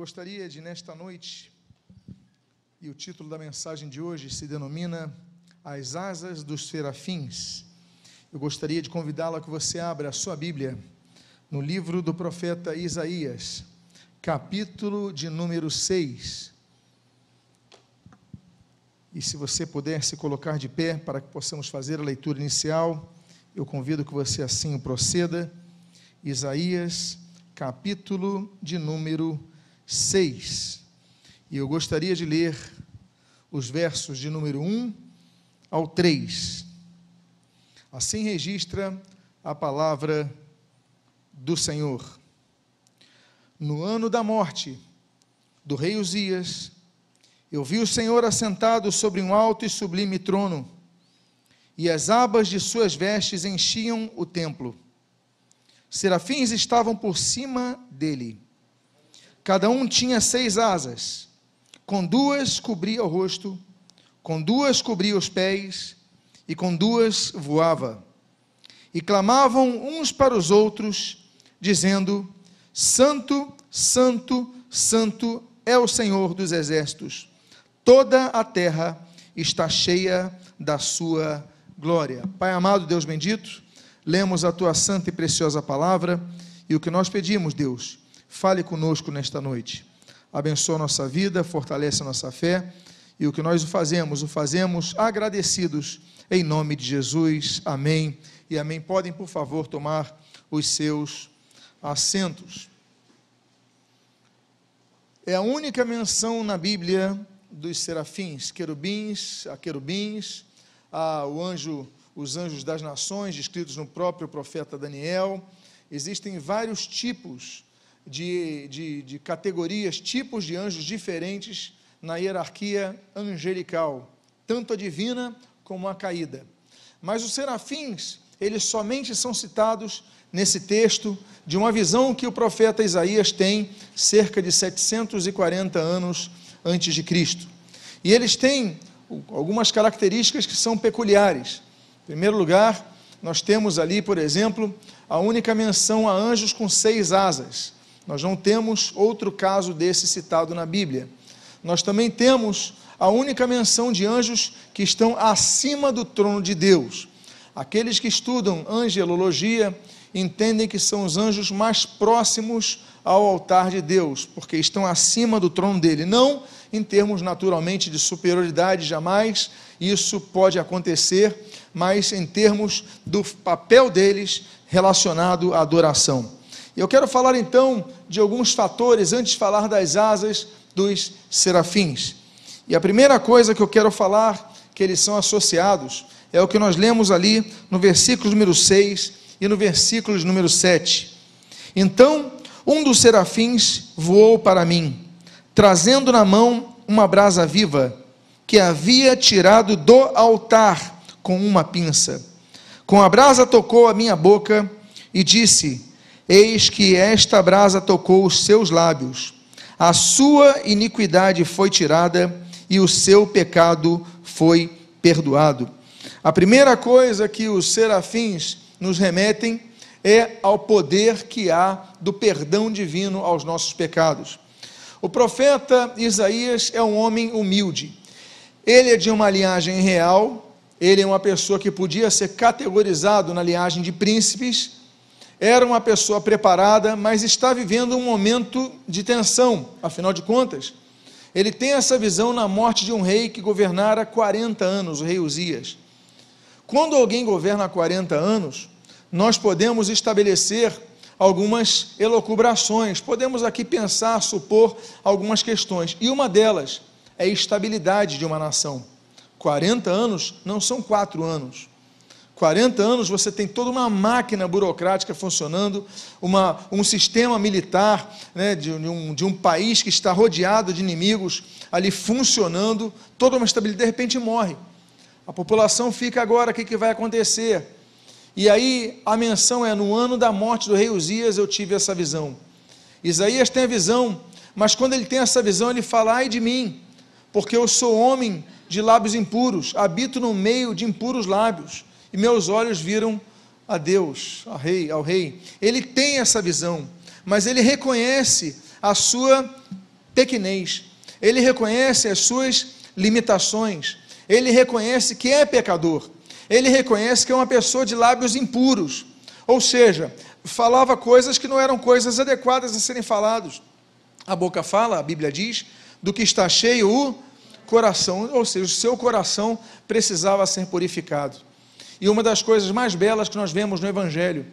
Gostaria de, nesta noite, e o título da mensagem de hoje se denomina As Asas dos Serafins. Eu gostaria de convidá-lo a que você abra a sua Bíblia no livro do profeta Isaías, capítulo de número 6. E se você puder se colocar de pé para que possamos fazer a leitura inicial, eu convido que você assim proceda. Isaías, capítulo de número 6. E eu gostaria de ler os versos de número 1 ao 3. Assim registra a palavra do Senhor. No ano da morte do rei Uzias, eu vi o Senhor assentado sobre um alto e sublime trono, e as abas de suas vestes enchiam o templo. Serafins estavam por cima dele Cada um tinha seis asas, com duas cobria o rosto, com duas cobria os pés, e com duas voava. E clamavam uns para os outros, dizendo: Santo, Santo, Santo é o Senhor dos exércitos. Toda a terra está cheia da sua glória. Pai amado, Deus bendito, lemos a tua santa e preciosa palavra e o que nós pedimos, Deus, Fale conosco nesta noite. Abençoa nossa vida, fortalece nossa fé. E o que nós fazemos, o fazemos agradecidos em nome de Jesus. Amém e amém. Podem, por favor, tomar os seus assentos. É a única menção na Bíblia dos serafins, querubins, a querubins, a, o anjo, os anjos das nações, descritos no próprio profeta Daniel. Existem vários tipos de, de, de categorias, tipos de anjos diferentes na hierarquia angelical, tanto a divina como a caída. Mas os serafins, eles somente são citados nesse texto de uma visão que o profeta Isaías tem cerca de 740 anos antes de Cristo. E eles têm algumas características que são peculiares. Em primeiro lugar, nós temos ali, por exemplo, a única menção a anjos com seis asas. Nós não temos outro caso desse citado na Bíblia. Nós também temos a única menção de anjos que estão acima do trono de Deus. Aqueles que estudam angelologia entendem que são os anjos mais próximos ao altar de Deus, porque estão acima do trono dele. Não em termos naturalmente de superioridade, jamais isso pode acontecer, mas em termos do papel deles relacionado à adoração. Eu quero falar então de alguns fatores antes de falar das asas dos serafins. E a primeira coisa que eu quero falar que eles são associados é o que nós lemos ali no versículo número 6 e no versículo número 7. Então, um dos serafins voou para mim, trazendo na mão uma brasa viva que havia tirado do altar com uma pinça. Com a brasa tocou a minha boca e disse: Eis que esta brasa tocou os seus lábios, a sua iniquidade foi tirada e o seu pecado foi perdoado. A primeira coisa que os serafins nos remetem é ao poder que há do perdão divino aos nossos pecados. O profeta Isaías é um homem humilde. Ele é de uma linhagem real, ele é uma pessoa que podia ser categorizado na linhagem de príncipes, era uma pessoa preparada, mas está vivendo um momento de tensão, afinal de contas. Ele tem essa visão na morte de um rei que governara 40 anos, o rei Uzias. Quando alguém governa 40 anos, nós podemos estabelecer algumas elocubrações, podemos aqui pensar, supor algumas questões, e uma delas é a estabilidade de uma nação. 40 anos não são quatro anos. 40 anos você tem toda uma máquina burocrática funcionando, uma, um sistema militar né, de, um, de um país que está rodeado de inimigos ali funcionando, toda uma estabilidade, de repente morre. A população fica agora, o que, que vai acontecer? E aí a menção é: no ano da morte do rei Uzias eu tive essa visão. Isaías tem a visão, mas quando ele tem essa visão, ele fala: ai de mim, porque eu sou homem de lábios impuros, habito no meio de impuros lábios e meus olhos viram a Deus, ao rei, ao rei. Ele tem essa visão, mas ele reconhece a sua pequenez, ele reconhece as suas limitações, ele reconhece que é pecador, ele reconhece que é uma pessoa de lábios impuros, ou seja, falava coisas que não eram coisas adequadas a serem faladas. A boca fala, a Bíblia diz, do que está cheio o coração, ou seja, o seu coração precisava ser purificado. E uma das coisas mais belas que nós vemos no Evangelho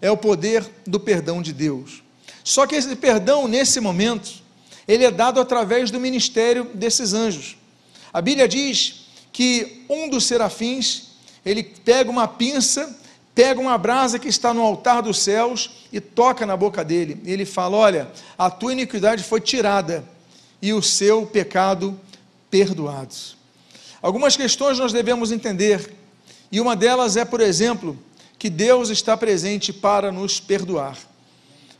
é o poder do perdão de Deus. Só que esse perdão, nesse momento, ele é dado através do ministério desses anjos. A Bíblia diz que um dos serafins, ele pega uma pinça, pega uma brasa que está no altar dos céus e toca na boca dele. Ele fala: Olha, a tua iniquidade foi tirada e o seu pecado perdoado. Algumas questões nós devemos entender, e uma delas é, por exemplo, que Deus está presente para nos perdoar.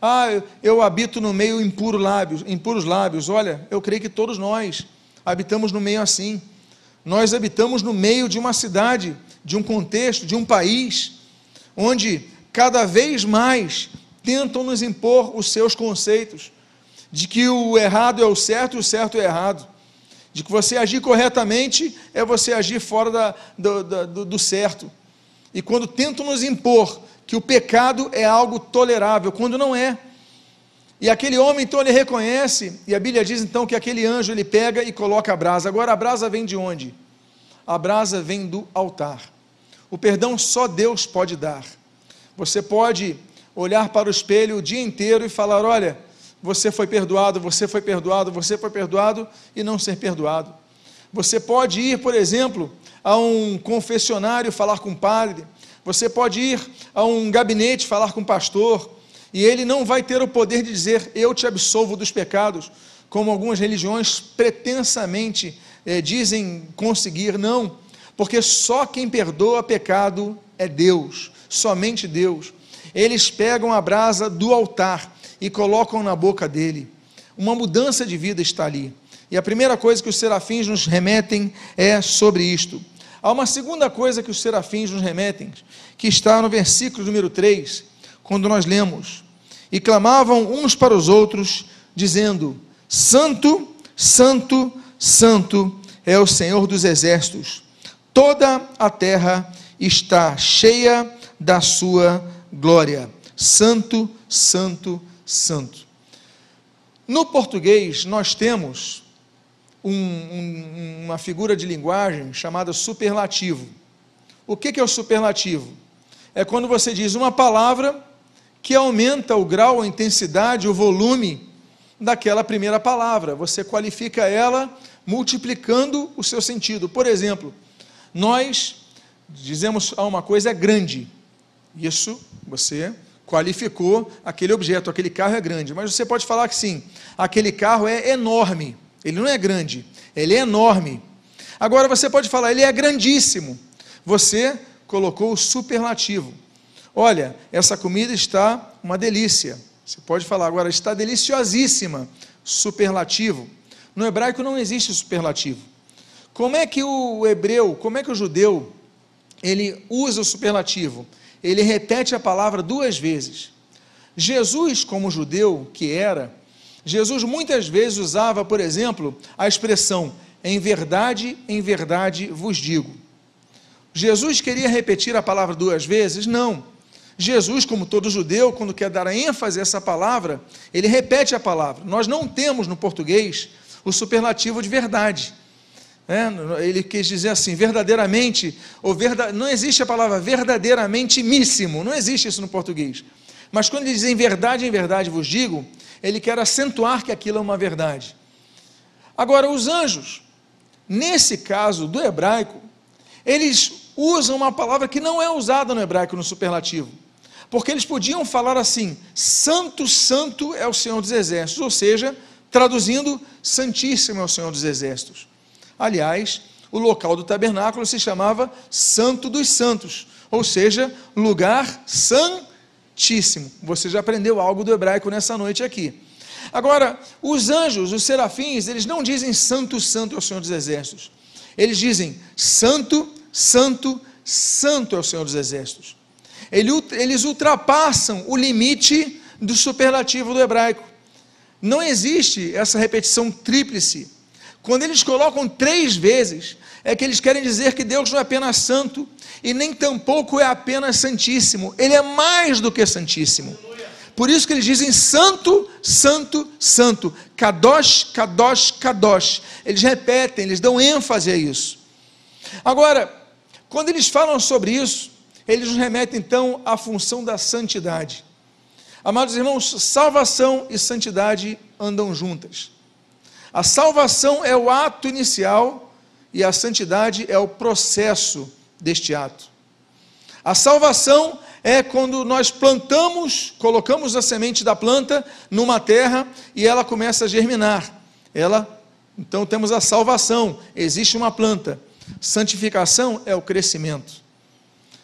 Ah, eu, habito no meio impuro lábios, impuros lábios. Olha, eu creio que todos nós habitamos no meio assim. Nós habitamos no meio de uma cidade, de um contexto, de um país, onde cada vez mais tentam nos impor os seus conceitos, de que o errado é o certo e o certo é errado, de que você agir corretamente é você agir fora da, do, do, do certo. E quando tentam nos impor que o pecado é algo tolerável, quando não é. E aquele homem, então, ele reconhece, e a Bíblia diz então que aquele anjo ele pega e coloca a brasa. Agora, a brasa vem de onde? A brasa vem do altar. O perdão só Deus pode dar. Você pode olhar para o espelho o dia inteiro e falar: olha, você foi perdoado, você foi perdoado, você foi perdoado, e não ser perdoado. Você pode ir, por exemplo, a um confessionário falar com o padre, você pode ir a um gabinete falar com o pastor, e ele não vai ter o poder de dizer, eu te absolvo dos pecados, como algumas religiões pretensamente eh, dizem conseguir, não, porque só quem perdoa pecado é Deus, somente Deus. Eles pegam a brasa do altar e colocam na boca dele. Uma mudança de vida está ali. E a primeira coisa que os serafins nos remetem é sobre isto. Há uma segunda coisa que os serafins nos remetem, que está no versículo número 3, quando nós lemos: E clamavam uns para os outros, dizendo: Santo, Santo, Santo é o Senhor dos exércitos, toda a terra está cheia da sua glória. Santo, Santo, Santo. No português, nós temos um, um, uma figura de linguagem chamada superlativo. O que, que é o superlativo? É quando você diz uma palavra que aumenta o grau, a intensidade, o volume daquela primeira palavra. Você qualifica ela multiplicando o seu sentido. Por exemplo, nós dizemos a uma coisa é grande. Isso você qualificou aquele objeto, aquele carro é grande. Mas você pode falar que sim, aquele carro é enorme. Ele não é grande, ele é enorme. Agora você pode falar, ele é grandíssimo. Você colocou o superlativo. Olha, essa comida está uma delícia. Você pode falar agora, está deliciosíssima. Superlativo. No hebraico não existe superlativo. Como é que o hebreu, como é que o judeu, ele usa o superlativo? Ele repete a palavra duas vezes. Jesus, como judeu que era, Jesus muitas vezes usava, por exemplo, a expressão em verdade, em verdade vos digo. Jesus queria repetir a palavra duas vezes? Não. Jesus, como todo judeu, quando quer dar ênfase a essa palavra, ele repete a palavra. Nós não temos no português o superlativo de verdade. É, ele quis dizer assim, verdadeiramente, ou verda, não existe a palavra verdadeiramente míssimo, não existe isso no português. Mas quando ele diz em verdade, em verdade vos digo, ele quer acentuar que aquilo é uma verdade. Agora, os anjos, nesse caso do hebraico, eles usam uma palavra que não é usada no hebraico no superlativo. Porque eles podiam falar assim: Santo, Santo é o Senhor dos Exércitos, ou seja, traduzindo, Santíssimo é o Senhor dos Exércitos. Aliás, o local do tabernáculo se chamava Santo dos Santos, ou seja, lugar Santíssimo. Você já aprendeu algo do hebraico nessa noite aqui. Agora, os anjos, os serafins, eles não dizem santo, santo é o Senhor dos Exércitos. Eles dizem santo, santo, santo é o Senhor dos Exércitos. Eles ultrapassam o limite do superlativo do hebraico. Não existe essa repetição tríplice. Quando eles colocam três vezes, é que eles querem dizer que Deus não é apenas santo e nem tampouco é apenas santíssimo, ele é mais do que santíssimo. Por isso que eles dizem santo, santo, santo. Kadosh, kadosh, kadosh. Eles repetem, eles dão ênfase a isso. Agora, quando eles falam sobre isso, eles nos remetem então à função da santidade. Amados irmãos, salvação e santidade andam juntas. A salvação é o ato inicial e a santidade é o processo deste ato. A salvação é quando nós plantamos, colocamos a semente da planta numa terra e ela começa a germinar. Ela, então temos a salvação, existe uma planta. Santificação é o crescimento.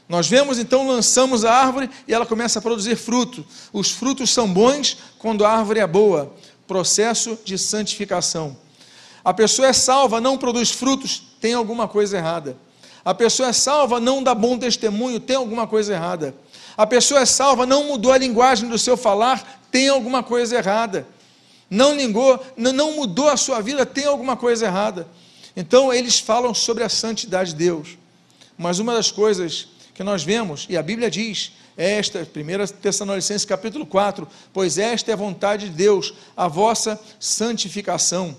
Nós vemos então, lançamos a árvore e ela começa a produzir fruto. Os frutos são bons quando a árvore é boa. Processo de santificação. A pessoa é salva, não produz frutos, tem alguma coisa errada. A pessoa é salva, não dá bom testemunho, tem alguma coisa errada. A pessoa é salva, não mudou a linguagem do seu falar, tem alguma coisa errada. Não ligou, não mudou a sua vida, tem alguma coisa errada. Então eles falam sobre a santidade de Deus. Mas uma das coisas que nós vemos, e a Bíblia diz, esta, 1 Tessalonicenses capítulo 4, pois esta é a vontade de Deus, a vossa santificação.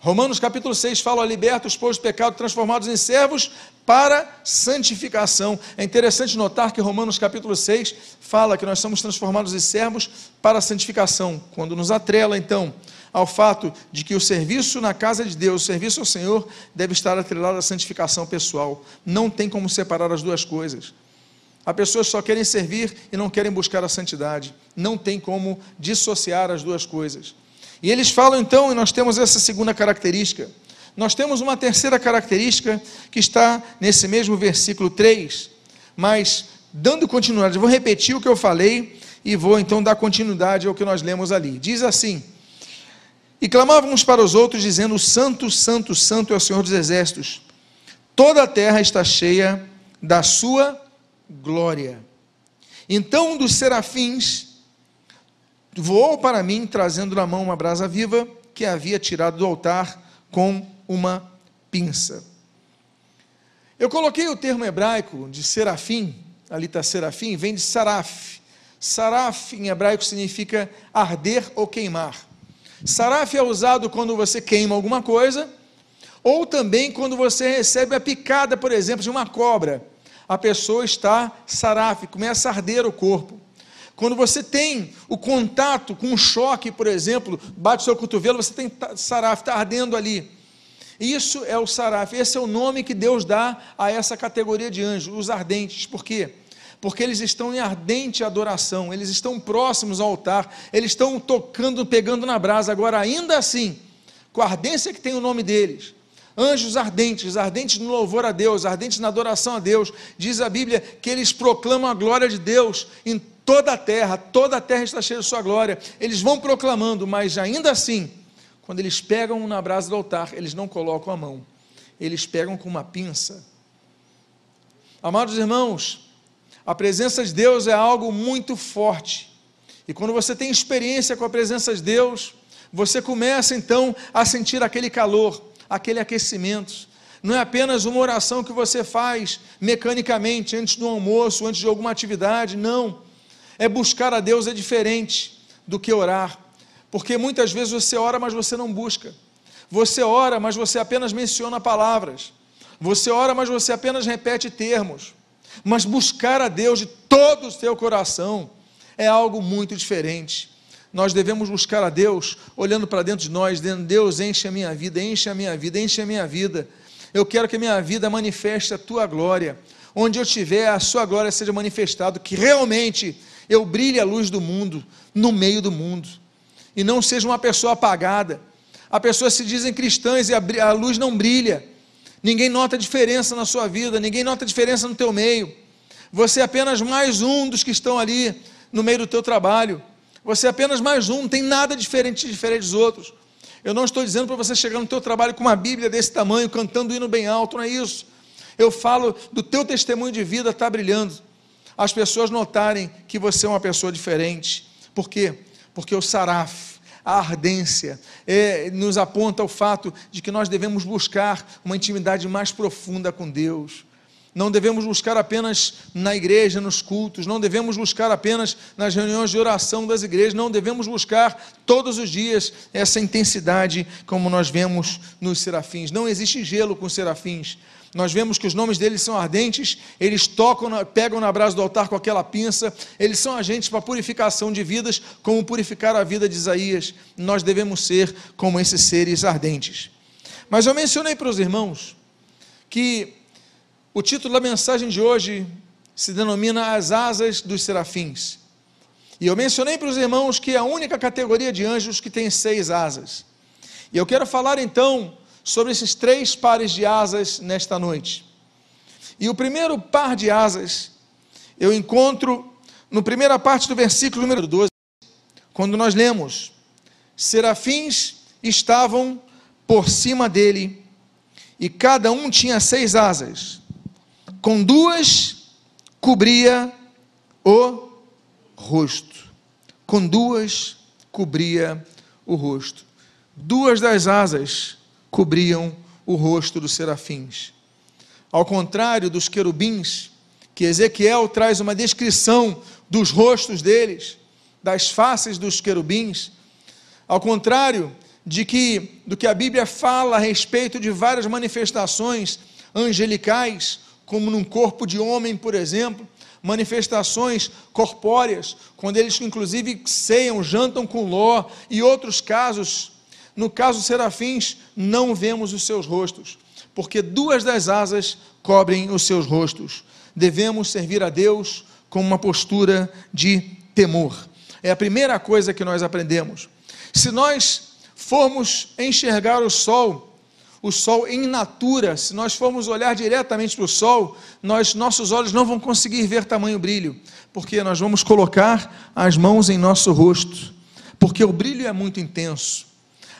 Romanos capítulo 6 fala: libertos, pois, do pecado, transformados em servos para santificação. É interessante notar que Romanos capítulo 6 fala que nós somos transformados em servos para santificação, quando nos atrela, então, ao fato de que o serviço na casa de Deus, o serviço ao Senhor, deve estar atrelado à santificação pessoal. Não tem como separar as duas coisas. Há pessoas que só querem servir e não querem buscar a santidade. Não tem como dissociar as duas coisas. E eles falam então, e nós temos essa segunda característica. Nós temos uma terceira característica que está nesse mesmo versículo 3, mas dando continuidade, vou repetir o que eu falei e vou então dar continuidade ao que nós lemos ali. Diz assim: E clamávamos para os outros, dizendo: Santo, Santo, Santo é o Senhor dos Exércitos, toda a terra está cheia da sua glória. Então um dos serafins voou para mim, trazendo na mão uma brasa viva que havia tirado do altar com uma pinça. Eu coloquei o termo hebraico de serafim, ali está serafim, vem de saraf. Saraf em hebraico significa arder ou queimar. Saraf é usado quando você queima alguma coisa, ou também quando você recebe a picada, por exemplo, de uma cobra. A pessoa está saraf, começa a arder o corpo. Quando você tem o contato com um choque, por exemplo, bate o seu cotovelo, você tem saraf, está ardendo ali. Isso é o saraf, esse é o nome que Deus dá a essa categoria de anjos, os ardentes. Por quê? Porque eles estão em ardente adoração, eles estão próximos ao altar, eles estão tocando, pegando na brasa. Agora, ainda assim, com a ardência que tem o nome deles, anjos ardentes, ardentes no louvor a Deus, ardentes na adoração a Deus, diz a Bíblia que eles proclamam a glória de Deus em toda a terra, toda a terra está cheia de sua glória. Eles vão proclamando, mas ainda assim, quando eles pegam na brasa do altar, eles não colocam a mão, eles pegam com uma pinça. Amados irmãos, a presença de Deus é algo muito forte. E quando você tem experiência com a presença de Deus, você começa então a sentir aquele calor, aquele aquecimento. Não é apenas uma oração que você faz mecanicamente antes do almoço, antes de alguma atividade, não é buscar a Deus é diferente do que orar, porque muitas vezes você ora, mas você não busca. Você ora, mas você apenas menciona palavras. Você ora, mas você apenas repete termos. Mas buscar a Deus de todo o seu coração é algo muito diferente. Nós devemos buscar a Deus olhando para dentro de nós, dizendo: Deus, enche a minha vida, enche a minha vida, enche a minha vida. Eu quero que a minha vida manifeste a tua glória. Onde eu estiver, a sua glória seja manifestada, que realmente eu brilhe a luz do mundo, no meio do mundo, e não seja uma pessoa apagada. Há pessoas se dizem cristãs e a, luz não brilha. Ninguém nota diferença na sua vida, ninguém nota diferença no teu meio. Você é apenas mais um dos que estão ali no meio do teu trabalho. Você é apenas mais um, não tem nada diferente, diferente dos outros. Eu não estou dizendo para você chegar no teu trabalho com uma Bíblia desse tamanho, cantando hino bem alto, não é isso. Eu falo do teu testemunho de vida estar tá brilhando as pessoas notarem que você é uma pessoa diferente. Por quê? Porque o saraf, a ardência, é, nos aponta o fato de que nós devemos buscar uma intimidade mais profunda com Deus. Não devemos buscar apenas na igreja, nos cultos, não devemos buscar apenas nas reuniões de oração das igrejas, não devemos buscar todos os dias essa intensidade como nós vemos nos serafins. Não existe gelo com serafins. Nós vemos que os nomes deles são ardentes, eles tocam, pegam na brasa do altar com aquela pinça, eles são agentes para purificação de vidas, como purificar a vida de Isaías. Nós devemos ser como esses seres ardentes. Mas eu mencionei para os irmãos que o título da mensagem de hoje se denomina As Asas dos Serafins. E eu mencionei para os irmãos que é a única categoria de anjos que tem seis asas. E eu quero falar então sobre esses três pares de asas nesta noite. E o primeiro par de asas eu encontro no primeira parte do versículo número 12, quando nós lemos: Serafins estavam por cima dele, e cada um tinha seis asas com duas cobria o rosto. Com duas cobria o rosto. Duas das asas cobriam o rosto dos serafins. Ao contrário dos querubins, que Ezequiel traz uma descrição dos rostos deles, das faces dos querubins, ao contrário de que do que a Bíblia fala a respeito de várias manifestações angelicais, como num corpo de homem, por exemplo, manifestações corpóreas, quando eles inclusive ceiam, jantam com Ló, e outros casos, no caso serafins, não vemos os seus rostos, porque duas das asas cobrem os seus rostos. Devemos servir a Deus com uma postura de temor. É a primeira coisa que nós aprendemos. Se nós formos enxergar o sol o sol em natura, se nós formos olhar diretamente para o sol, nós, nossos olhos não vão conseguir ver tamanho brilho, porque nós vamos colocar as mãos em nosso rosto, porque o brilho é muito intenso.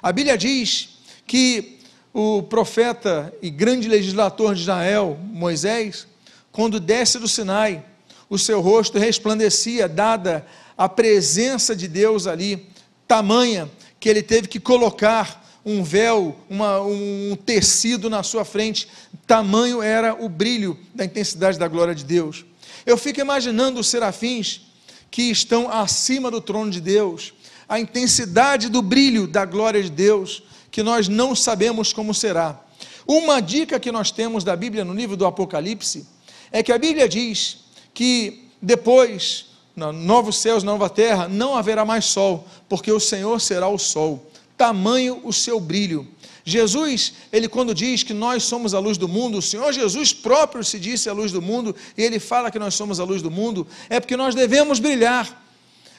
A Bíblia diz que o profeta e grande legislador de Israel, Moisés, quando desce do Sinai, o seu rosto resplandecia, dada a presença de Deus ali, tamanha que ele teve que colocar um véu, uma, um tecido na sua frente, tamanho era o brilho da intensidade da glória de Deus. Eu fico imaginando os serafins que estão acima do trono de Deus, a intensidade do brilho da glória de Deus, que nós não sabemos como será. Uma dica que nós temos da Bíblia no livro do Apocalipse é que a Bíblia diz que depois, no novos céus, nova terra, não haverá mais sol, porque o Senhor será o sol tamanho o seu brilho. Jesus, ele quando diz que nós somos a luz do mundo, o Senhor Jesus próprio se disse a luz do mundo, e ele fala que nós somos a luz do mundo, é porque nós devemos brilhar.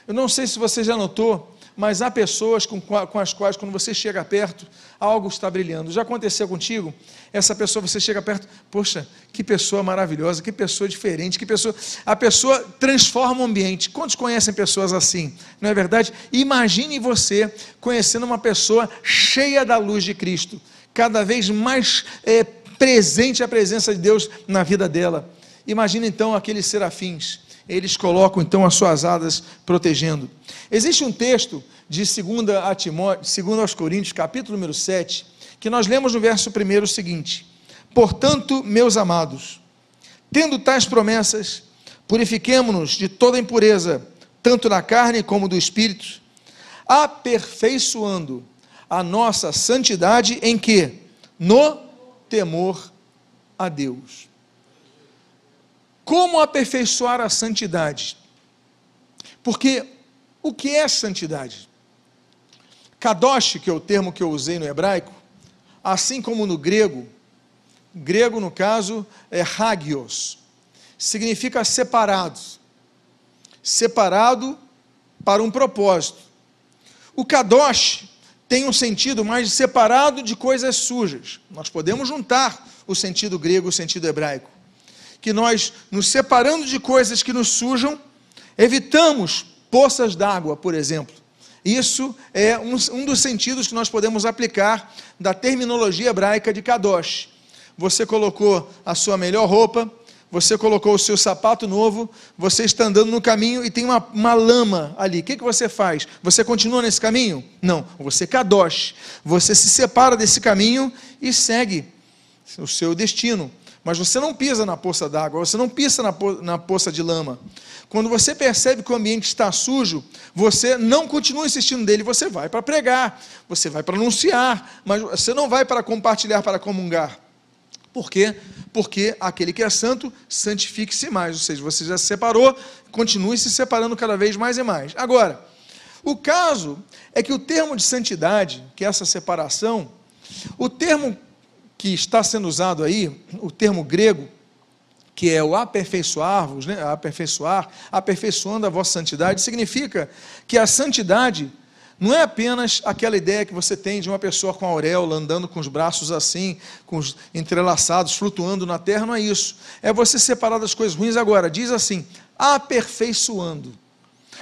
Eu não sei se você já notou, mas há pessoas com, com as quais, quando você chega perto, algo está brilhando. Já aconteceu contigo? Essa pessoa, você chega perto, poxa, que pessoa maravilhosa, que pessoa diferente, que pessoa. A pessoa transforma o ambiente. Quantos conhecem pessoas assim? Não é verdade? Imagine você conhecendo uma pessoa cheia da luz de Cristo, cada vez mais é, presente a presença de Deus na vida dela. Imagine então aqueles serafins eles colocam então as suas asas protegendo. Existe um texto de 2 a Timóteo, 2 aos Coríntios, capítulo número 7, que nós lemos no verso 1 o seguinte: Portanto, meus amados, tendo tais promessas, purifiquemo-nos de toda impureza, tanto da carne como do espírito, aperfeiçoando a nossa santidade em que? No temor a Deus. Como aperfeiçoar a santidade? Porque o que é santidade? Kadosh, que é o termo que eu usei no hebraico, assim como no grego, grego no caso é hagios, significa separado, separado para um propósito. O kadosh tem um sentido mais separado de coisas sujas. Nós podemos juntar o sentido grego e o sentido hebraico que nós, nos separando de coisas que nos sujam, evitamos poças d'água, por exemplo. Isso é um, um, dos sentidos que nós podemos aplicar da terminologia hebraica de Kadosh. Você colocou a sua melhor roupa, você colocou o seu sapato novo, você está andando no caminho e tem uma, uma lama ali. O que, que você faz? Você continua nesse caminho? Não, você kadosh. Você se separa desse caminho e segue o seu destino. Mas você não pisa na poça d'água, você não pisa na, po na poça de lama. Quando você percebe que o ambiente está sujo, você não continua insistindo nele, você vai para pregar, você vai para anunciar, mas você não vai para compartilhar, para comungar. Por quê? Porque aquele que é santo, santifique-se mais. Ou seja, você já se separou, continue se separando cada vez mais e mais. Agora, o caso é que o termo de santidade, que é essa separação, o termo que está sendo usado aí, o termo grego, que é o aperfeiçoar-vos, né? aperfeiçoar, aperfeiçoando a vossa santidade, significa que a santidade não é apenas aquela ideia que você tem de uma pessoa com a auréola, andando com os braços assim, com os entrelaçados, flutuando na terra, não é isso. É você separar das coisas ruins. Agora, diz assim: aperfeiçoando.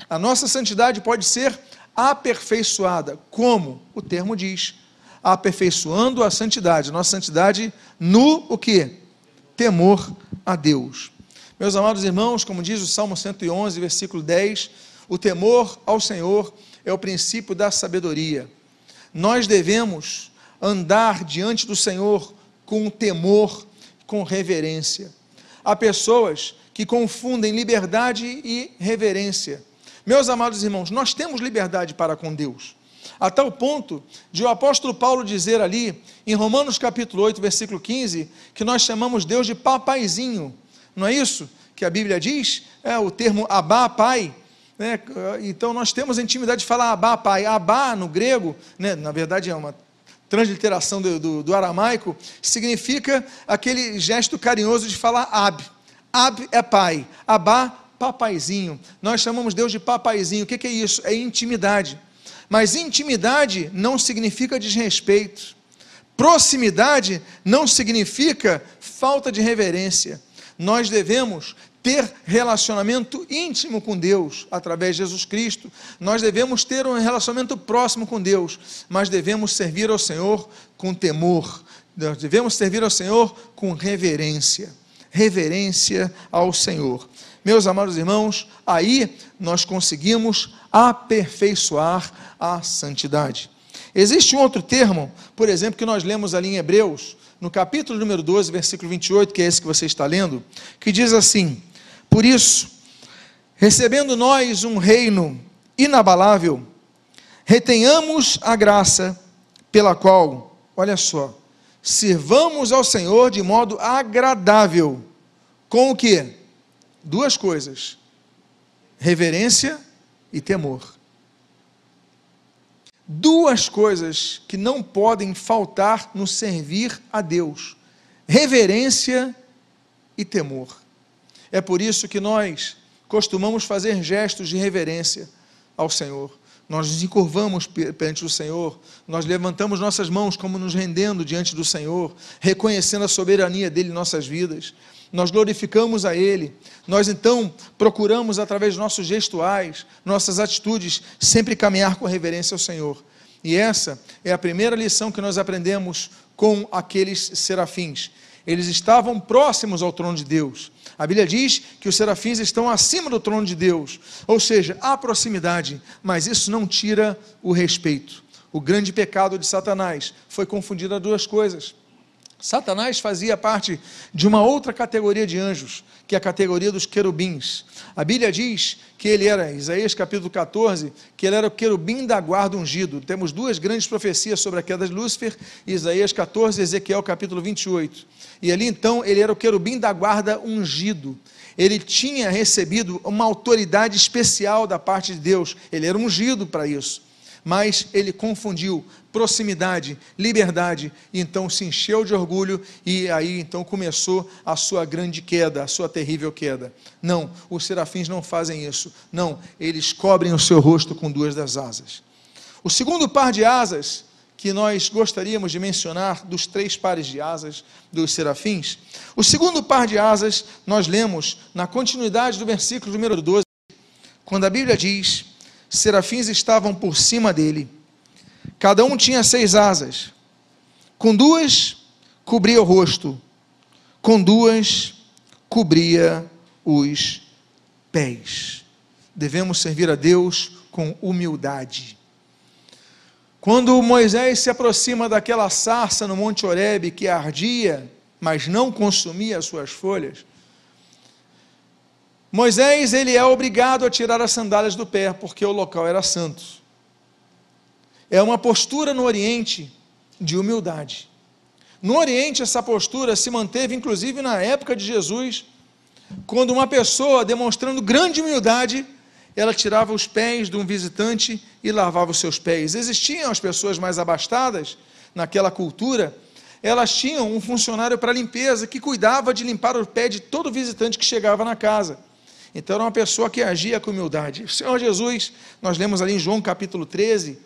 A nossa santidade pode ser aperfeiçoada. Como? O termo diz. Aperfeiçoando a santidade. Nossa santidade no o que? Temor a Deus. Meus amados irmãos, como diz o Salmo 111, versículo 10, o temor ao Senhor é o princípio da sabedoria. Nós devemos andar diante do Senhor com temor, com reverência. Há pessoas que confundem liberdade e reverência. Meus amados irmãos, nós temos liberdade para com Deus. A tal ponto de o apóstolo Paulo dizer ali, em Romanos capítulo 8, versículo 15, que nós chamamos Deus de papaizinho. Não é isso que a Bíblia diz? É o termo abá, pai. Né? Então nós temos a intimidade de falar Abá, pai. Abá, no grego, né? na verdade é uma transliteração do, do, do, aramaico, significa aquele gesto carinhoso de falar Ab. Ab é pai. Abá, papaizinho. Nós chamamos Deus de papaizinho. O que, que é isso? É intimidade. Mas intimidade não significa desrespeito. Proximidade não significa falta de reverência. Nós devemos ter relacionamento íntimo com Deus através de Jesus Cristo. Nós devemos ter um relacionamento próximo com Deus, mas devemos servir ao Senhor com temor. Nós devemos servir ao Senhor com reverência. Reverência ao Senhor. Meus amados irmãos, aí nós conseguimos aperfeiçoar a santidade. Existe um outro termo, por exemplo, que nós lemos ali em Hebreus, no capítulo número 12, versículo 28, que é esse que você está lendo, que diz assim: por isso, recebendo nós um reino inabalável, retenhamos a graça pela qual, olha só, sirvamos ao Senhor de modo agradável, com o que? Duas coisas: reverência e temor. Duas coisas que não podem faltar no servir a Deus: reverência e temor. É por isso que nós costumamos fazer gestos de reverência ao Senhor. Nós nos encurvamos perante o Senhor, nós levantamos nossas mãos como nos rendendo diante do Senhor, reconhecendo a soberania dele em nossas vidas. Nós glorificamos a Ele. Nós então procuramos, através de nossos gestuais, nossas atitudes, sempre caminhar com reverência ao Senhor. E essa é a primeira lição que nós aprendemos com aqueles serafins. Eles estavam próximos ao trono de Deus. A Bíblia diz que os serafins estão acima do trono de Deus, ou seja, há proximidade, mas isso não tira o respeito. O grande pecado de Satanás foi confundir as duas coisas. Satanás fazia parte de uma outra categoria de anjos, que é a categoria dos querubins. A Bíblia diz que ele era, Isaías capítulo 14, que ele era o querubim da guarda ungido. Temos duas grandes profecias sobre a queda de Lúcifer, Isaías 14 e Ezequiel capítulo 28. E ali então ele era o querubim da guarda ungido. Ele tinha recebido uma autoridade especial da parte de Deus, ele era ungido para isso mas ele confundiu proximidade, liberdade, e então se encheu de orgulho e aí então começou a sua grande queda, a sua terrível queda. Não, os serafins não fazem isso. Não, eles cobrem o seu rosto com duas das asas. O segundo par de asas que nós gostaríamos de mencionar dos três pares de asas dos serafins, o segundo par de asas nós lemos na continuidade do versículo número 12, quando a Bíblia diz serafins estavam por cima dele. Cada um tinha seis asas. Com duas cobria o rosto, com duas cobria os pés. Devemos servir a Deus com humildade. Quando Moisés se aproxima daquela sarça no Monte Horebe que ardia, mas não consumia as suas folhas, Moisés ele é obrigado a tirar as sandálias do pé, porque o local era santo. É uma postura no Oriente de humildade. No Oriente, essa postura se manteve, inclusive, na época de Jesus, quando uma pessoa, demonstrando grande humildade, ela tirava os pés de um visitante e lavava os seus pés. Existiam as pessoas mais abastadas naquela cultura, elas tinham um funcionário para limpeza que cuidava de limpar o pé de todo visitante que chegava na casa. Então era uma pessoa que agia com humildade. O Senhor Jesus, nós lemos ali em João capítulo 13,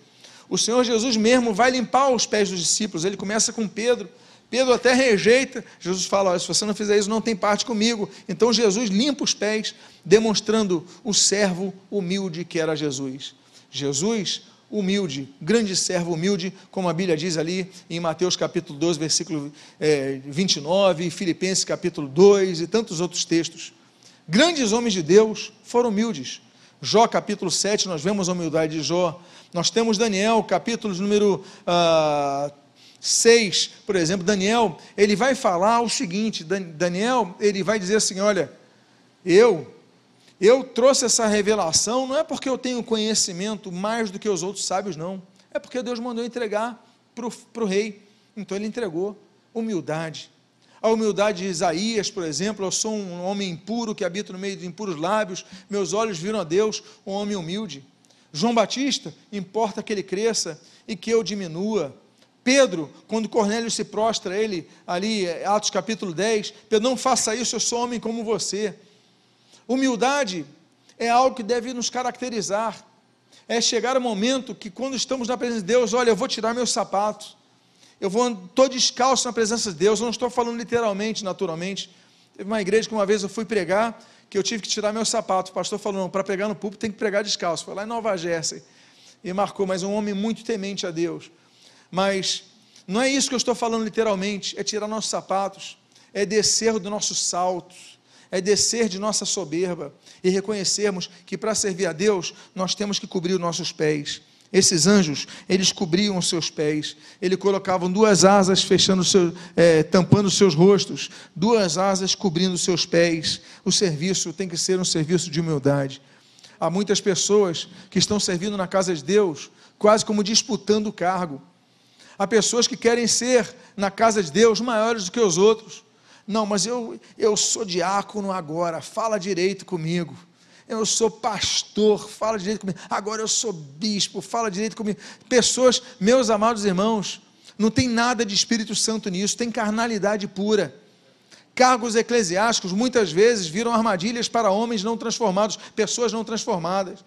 o Senhor Jesus mesmo vai limpar os pés dos discípulos. Ele começa com Pedro. Pedro até rejeita. Jesus fala: se você não fizer isso, não tem parte comigo. Então Jesus limpa os pés, demonstrando o servo humilde que era Jesus. Jesus, humilde, grande servo humilde, como a Bíblia diz ali em Mateus capítulo 12, versículo é, 29, Filipenses capítulo 2 e tantos outros textos. Grandes homens de Deus foram humildes. Jó capítulo 7, nós vemos a humildade de Jó. Nós temos Daniel, capítulo número uh, 6, por exemplo, Daniel, ele vai falar o seguinte, Daniel, ele vai dizer assim, olha, eu, eu trouxe essa revelação, não é porque eu tenho conhecimento mais do que os outros sábios, não, é porque Deus mandou entregar para o rei, então ele entregou, humildade, a humildade de Isaías, por exemplo, eu sou um homem impuro que habito no meio de impuros lábios, meus olhos viram a Deus, um homem humilde. João Batista, importa que ele cresça e que eu diminua. Pedro, quando Cornélio se prostra, ele, ali, Atos capítulo 10, Pedro, não faça isso, eu sou homem como você. Humildade é algo que deve nos caracterizar. É chegar o momento que, quando estamos na presença de Deus, olha, eu vou tirar meus sapatos, eu vou, estou descalço na presença de Deus, eu não estou falando literalmente, naturalmente. Teve uma igreja que uma vez eu fui pregar, que eu tive que tirar meus sapatos. O pastor falou: não, para pregar no púlpito tem que pregar descalço. Foi lá em Nova Jersey. E marcou, mas um homem muito temente a Deus. Mas não é isso que eu estou falando literalmente, é tirar nossos sapatos, é descer do nossos saltos, é descer de nossa soberba e reconhecermos que para servir a Deus nós temos que cobrir os nossos pés. Esses anjos, eles cobriam os seus pés, eles colocavam duas asas fechando seu, é, tampando os seus rostos, duas asas cobrindo os seus pés. O serviço tem que ser um serviço de humildade. Há muitas pessoas que estão servindo na casa de Deus, quase como disputando o cargo. Há pessoas que querem ser na casa de Deus maiores do que os outros. Não, mas eu, eu sou diácono agora, fala direito comigo eu sou pastor, fala direito comigo. Agora eu sou bispo, fala direito comigo. Pessoas, meus amados irmãos, não tem nada de Espírito Santo nisso, tem carnalidade pura. Cargos eclesiásticos muitas vezes viram armadilhas para homens não transformados, pessoas não transformadas.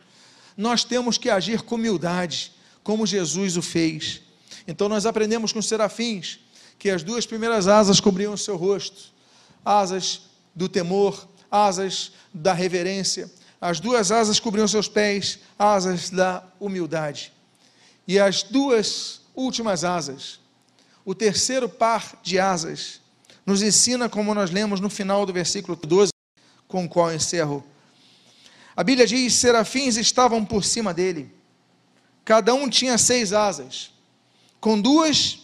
Nós temos que agir com humildade, como Jesus o fez. Então nós aprendemos com os serafins que as duas primeiras asas cobriam o seu rosto, asas do temor, asas da reverência, as duas asas cobriam seus pés, asas da humildade. E as duas últimas asas, o terceiro par de asas, nos ensina, como nós lemos no final do versículo 12, com o qual encerro. A Bíblia diz: serafins estavam por cima dele, cada um tinha seis asas, com duas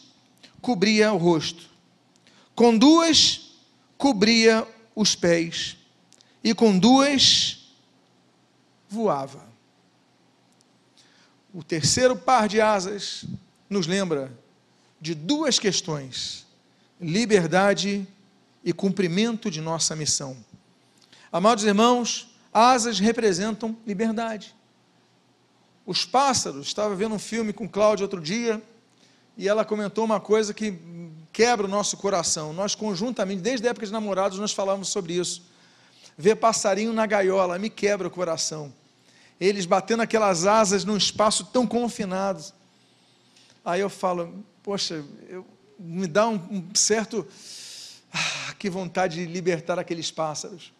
cobria o rosto, com duas cobria os pés, e com duas voava. O terceiro par de asas nos lembra de duas questões: liberdade e cumprimento de nossa missão. Amados irmãos, asas representam liberdade. Os pássaros, estava vendo um filme com Cláudia outro dia, e ela comentou uma coisa que quebra o nosso coração. Nós conjuntamente, desde a época de namorados, nós falávamos sobre isso. Ver passarinho na gaiola me quebra o coração eles batendo aquelas asas num espaço tão confinado. Aí eu falo, poxa, eu, me dá um, um certo. Ah, que vontade de libertar aqueles pássaros.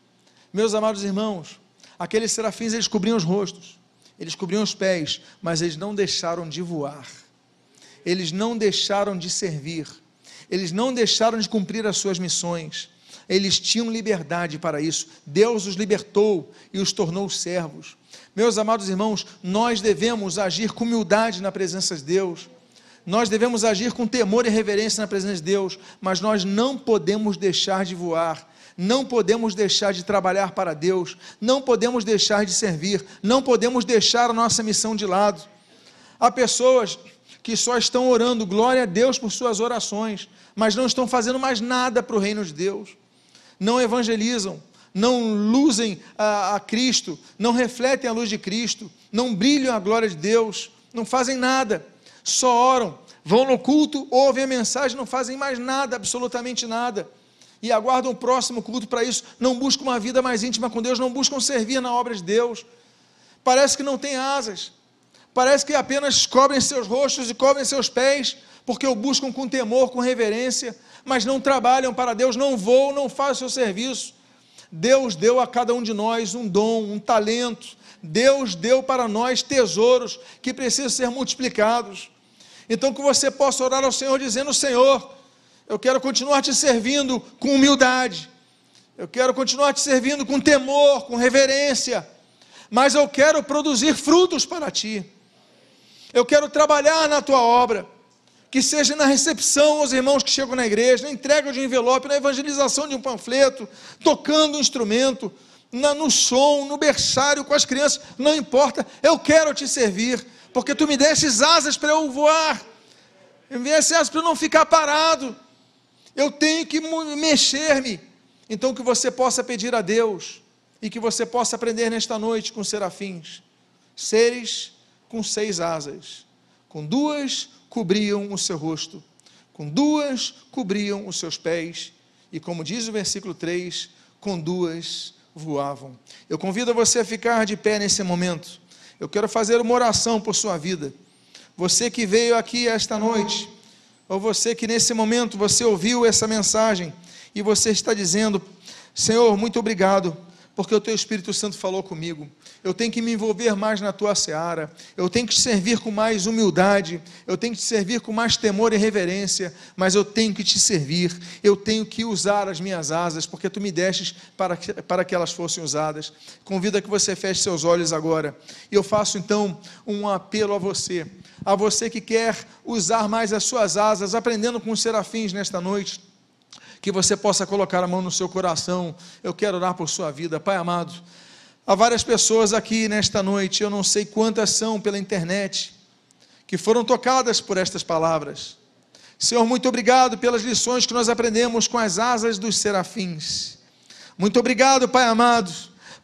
Meus amados irmãos, aqueles serafins eles cobriam os rostos, eles cobriam os pés, mas eles não deixaram de voar, eles não deixaram de servir, eles não deixaram de cumprir as suas missões. eles tinham liberdade para isso. Deus os libertou e os tornou servos. Meus amados irmãos, nós devemos agir com humildade na presença de Deus. Nós devemos agir com temor e reverência na presença de Deus, mas nós não podemos deixar de voar, não podemos deixar de trabalhar para Deus, não podemos deixar de servir, não podemos deixar a nossa missão de lado. Há pessoas que só estão orando, glória a Deus por suas orações, mas não estão fazendo mais nada para o reino de Deus, não evangelizam, não luzem a, a, Cristo, não refletem a luz de Cristo, não brilham a glória de Deus, não fazem nada, só oram, vão no culto, ouvem a mensagem, não fazem mais nada, absolutamente nada, e aguardam o próximo culto para isso, não buscam uma vida mais íntima com Deus, não buscam servir na obra de Deus, parece que não tem asas, parece que apenas cobrem seus rostos e cobrem seus pés, porque o buscam com temor, com reverência, mas não trabalham para Deus, não voam, não fazem o seu serviço. Deus deu a cada um de nós um dom, um talento. Deus deu para nós tesouros que precisam ser multiplicados. Então, que você possa orar ao Senhor dizendo: Senhor, eu quero continuar te servindo com humildade, eu quero continuar te servindo com temor, com reverência, mas eu quero produzir frutos para ti. Eu quero trabalhar na tua obra, que seja na recepção aos irmãos que chegam na igreja, na entrega de um envelope, na evangelização de um panfleto, tocando um instrumento, na, no som, no berçário com as crianças, não importa, eu quero te servir, porque tu me destes asas para eu voar, me destes asas para eu não ficar parado, eu tenho que mexer-me. Então, que você possa pedir a Deus e que você possa aprender nesta noite com serafins, seres com seis asas, com duas cobriam o seu rosto, com duas cobriam os seus pés, e como diz o versículo 3, com duas voavam. Eu convido você a ficar de pé nesse momento. Eu quero fazer uma oração por sua vida. Você que veio aqui esta noite, ou você que nesse momento você ouviu essa mensagem e você está dizendo: Senhor, muito obrigado porque o teu Espírito Santo falou comigo. Eu tenho que me envolver mais na tua seara, eu tenho que te servir com mais humildade, eu tenho que te servir com mais temor e reverência, mas eu tenho que te servir, eu tenho que usar as minhas asas, porque tu me destes para que, para que elas fossem usadas. Convido a que você feche seus olhos agora, e eu faço então um apelo a você, a você que quer usar mais as suas asas, aprendendo com os serafins nesta noite que você possa colocar a mão no seu coração. Eu quero orar por sua vida, Pai amado. Há várias pessoas aqui nesta noite, eu não sei quantas são pela internet, que foram tocadas por estas palavras. Senhor, muito obrigado pelas lições que nós aprendemos com as asas dos serafins. Muito obrigado, Pai amado,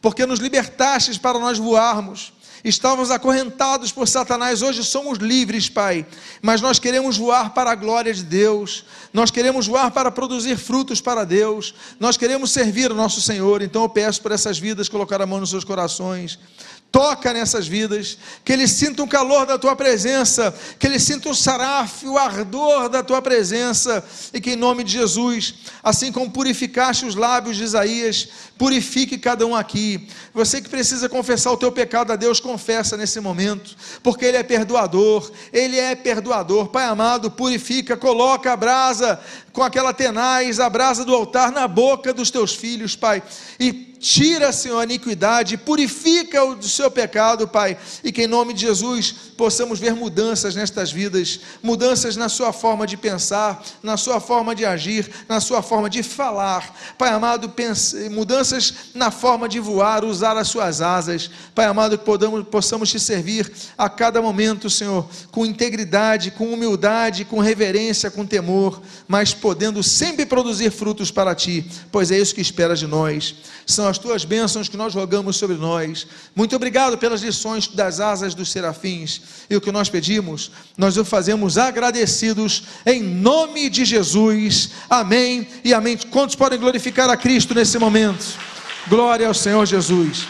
porque nos libertastes para nós voarmos estávamos acorrentados por Satanás, hoje somos livres, Pai, mas nós queremos voar para a glória de Deus, nós queremos voar para produzir frutos para Deus, nós queremos servir o nosso Senhor, então eu peço por essas vidas colocar a mão nos seus corações, Toca nessas vidas, que eles sintam o calor da tua presença, que eles sintam o saraf, o ardor da tua presença, e que em nome de Jesus, assim como purificaste os lábios de Isaías, purifique cada um aqui. Você que precisa confessar o teu pecado a Deus, confessa nesse momento, porque Ele é perdoador, Ele é perdoador. Pai amado, purifica, coloca a brasa com aquela tenaz, a brasa do altar na boca dos teus filhos, Pai, e tira, Senhor, a iniquidade, purifica o do seu pecado, Pai, e que em nome de Jesus possamos ver mudanças nestas vidas, mudanças na sua forma de pensar, na sua forma de agir, na sua forma de falar, Pai amado, mudanças na forma de voar, usar as suas asas, Pai amado, que podamos, possamos te servir a cada momento, Senhor, com integridade, com humildade, com reverência, com temor, mas podendo sempre produzir frutos para Ti, pois é isso que esperas de nós. São as tuas bênçãos que nós rogamos sobre nós. Muito obrigado pelas lições das asas dos serafins. E o que nós pedimos, nós o fazemos agradecidos em nome de Jesus. Amém e amém. Quantos podem glorificar a Cristo nesse momento? Glória ao Senhor Jesus.